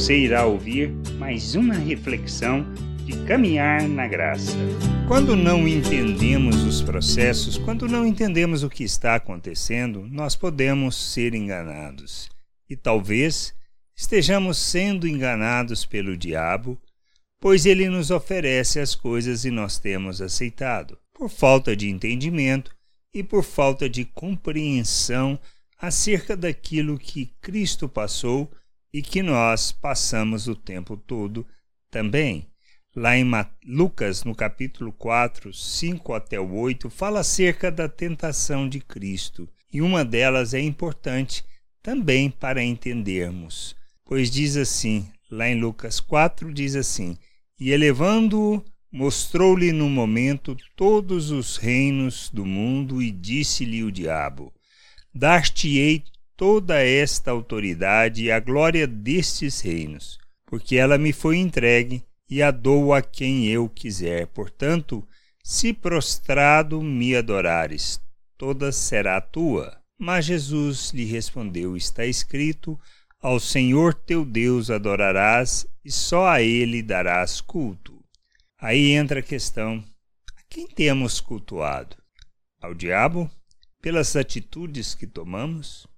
Você irá ouvir mais uma reflexão de caminhar na graça. Quando não entendemos os processos, quando não entendemos o que está acontecendo, nós podemos ser enganados. E talvez estejamos sendo enganados pelo diabo, pois ele nos oferece as coisas e nós temos aceitado, por falta de entendimento e por falta de compreensão acerca daquilo que Cristo passou e que nós passamos o tempo todo também. Lá em Lucas, no capítulo 4, 5 até o 8, fala acerca da tentação de Cristo, e uma delas é importante também para entendermos, pois diz assim, lá em Lucas 4, diz assim: E elevando-o, mostrou-lhe no momento todos os reinos do mundo, e disse-lhe o diabo: Dar-te-ei toda esta autoridade e a glória destes reinos, porque ela me foi entregue e a dou a quem eu quiser. Portanto, se prostrado me adorares, toda será tua. Mas Jesus lhe respondeu: Está escrito: Ao Senhor teu Deus adorarás e só a ele darás culto. Aí entra a questão: a quem temos cultuado? Ao diabo? Pelas atitudes que tomamos?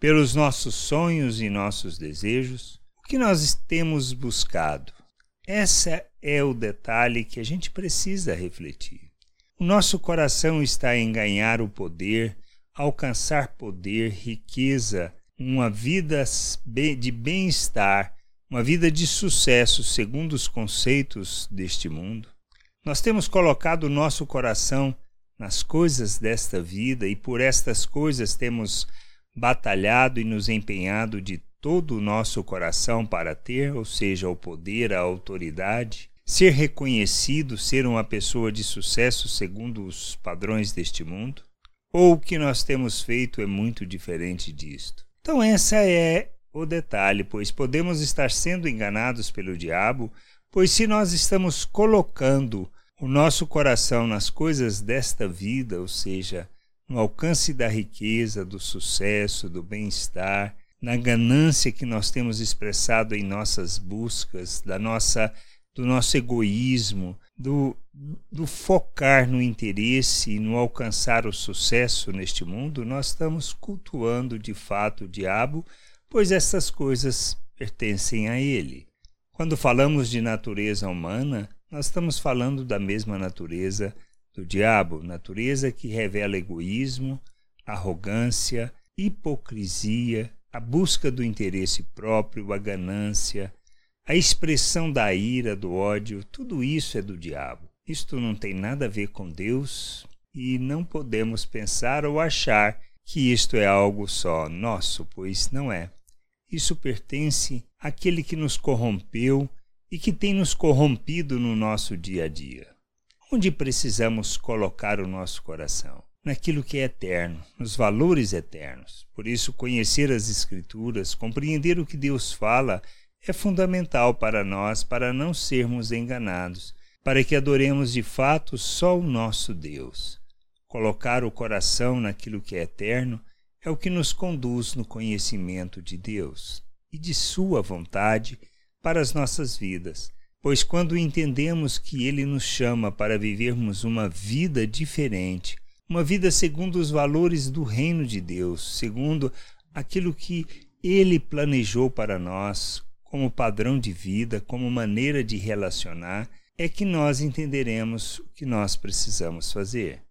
Pelos nossos sonhos e nossos desejos, o que nós temos buscado. Esse é o detalhe que a gente precisa refletir. O nosso coração está em ganhar o poder, alcançar poder, riqueza, uma vida de bem-estar, uma vida de sucesso segundo os conceitos deste mundo. Nós temos colocado o nosso coração nas coisas desta vida e por estas coisas temos batalhado e nos empenhado de todo o nosso coração para ter, ou seja, o poder, a autoridade, ser reconhecido, ser uma pessoa de sucesso segundo os padrões deste mundo? Ou o que nós temos feito é muito diferente disto? Então, essa é o detalhe, pois podemos estar sendo enganados pelo diabo, pois se nós estamos colocando o nosso coração nas coisas desta vida, ou seja, no alcance da riqueza, do sucesso, do bem-estar, na ganância que nós temos expressado em nossas buscas, da nossa do nosso egoísmo, do, do focar no interesse e no alcançar o sucesso neste mundo, nós estamos cultuando de fato o diabo, pois essas coisas pertencem a ele. Quando falamos de natureza humana, nós estamos falando da mesma natureza do diabo, natureza que revela egoísmo, arrogância, hipocrisia, a busca do interesse próprio, a ganância, a expressão da ira, do ódio, tudo isso é do diabo. Isto não tem nada a ver com Deus e não podemos pensar ou achar que isto é algo só nosso, pois não é. Isso pertence àquele que nos corrompeu e que tem nos corrompido no nosso dia a dia. Onde precisamos colocar o nosso coração? Naquilo que é eterno, nos valores eternos. Por isso, conhecer as Escrituras, compreender o que Deus fala, é fundamental para nós para não sermos enganados, para que adoremos de fato só o nosso Deus. Colocar o coração naquilo que é eterno é o que nos conduz no conhecimento de Deus e de Sua vontade para as nossas vidas Pois quando entendemos que Ele nos chama para vivermos uma vida diferente, uma vida segundo os valores do reino de Deus, segundo aquilo que Ele planejou para nós como padrão de vida, como maneira de relacionar, é que nós entenderemos o que nós precisamos fazer.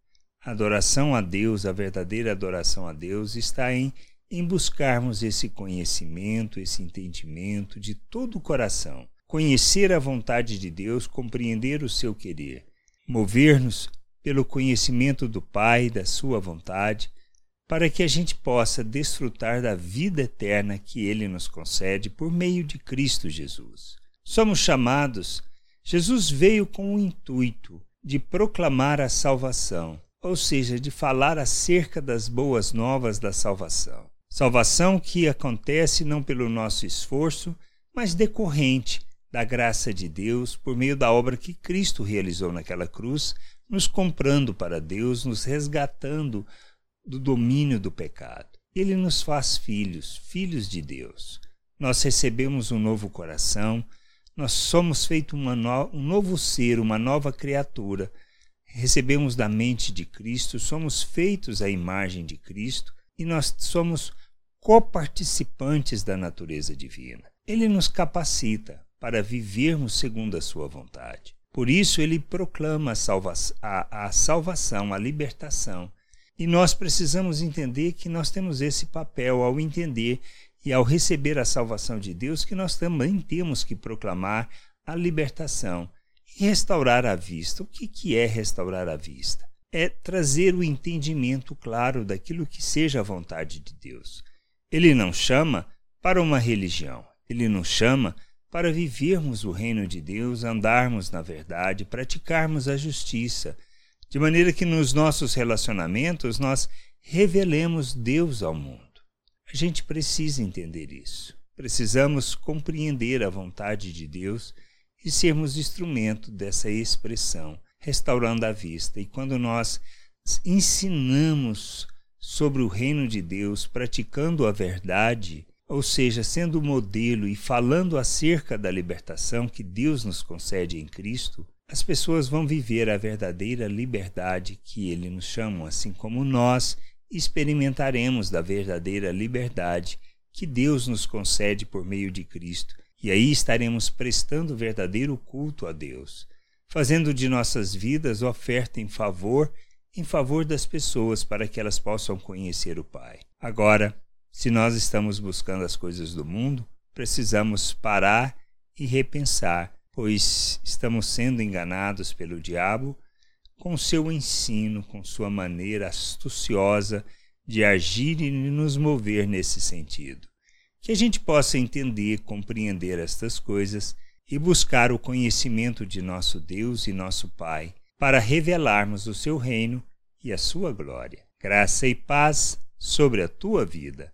A adoração a Deus, a verdadeira adoração a Deus, está em, em buscarmos esse conhecimento, esse entendimento de todo o coração conhecer a vontade de Deus, compreender o seu querer, mover-nos pelo conhecimento do Pai, da sua vontade, para que a gente possa desfrutar da vida eterna que ele nos concede por meio de Cristo Jesus. Somos chamados, Jesus veio com o intuito de proclamar a salvação, ou seja, de falar acerca das boas novas da salvação. Salvação que acontece não pelo nosso esforço, mas decorrente da graça de Deus por meio da obra que Cristo realizou naquela cruz, nos comprando para Deus, nos resgatando do domínio do pecado. Ele nos faz filhos, filhos de Deus. nós recebemos um novo coração, nós somos feito no, um novo ser, uma nova criatura. Recebemos da mente de Cristo, somos feitos à imagem de Cristo e nós somos coparticipantes da natureza divina. Ele nos capacita para vivermos segundo a sua vontade. Por isso ele proclama a, salva a, a salvação, a libertação. E nós precisamos entender que nós temos esse papel ao entender e ao receber a salvação de Deus, que nós também temos que proclamar a libertação e restaurar a vista. O que, que é restaurar a vista? É trazer o entendimento claro daquilo que seja a vontade de Deus. Ele não chama para uma religião, ele nos chama para vivermos o reino de Deus, andarmos na verdade, praticarmos a justiça, de maneira que nos nossos relacionamentos nós revelemos Deus ao mundo. A gente precisa entender isso. Precisamos compreender a vontade de Deus e sermos instrumento dessa expressão, restaurando a vista. E quando nós ensinamos sobre o reino de Deus, praticando a verdade, ou seja, sendo modelo e falando acerca da libertação que Deus nos concede em Cristo, as pessoas vão viver a verdadeira liberdade que Ele nos chama, assim como nós experimentaremos da verdadeira liberdade que Deus nos concede por meio de Cristo, e aí estaremos prestando verdadeiro culto a Deus, fazendo de nossas vidas oferta em favor em favor das pessoas para que elas possam conhecer o Pai. Agora, se nós estamos buscando as coisas do mundo, precisamos parar e repensar, pois estamos sendo enganados pelo diabo com seu ensino, com sua maneira astuciosa de agir e nos mover nesse sentido. Que a gente possa entender, compreender estas coisas e buscar o conhecimento de nosso Deus e nosso Pai, para revelarmos o seu reino e a sua glória. Graça e paz sobre a tua vida.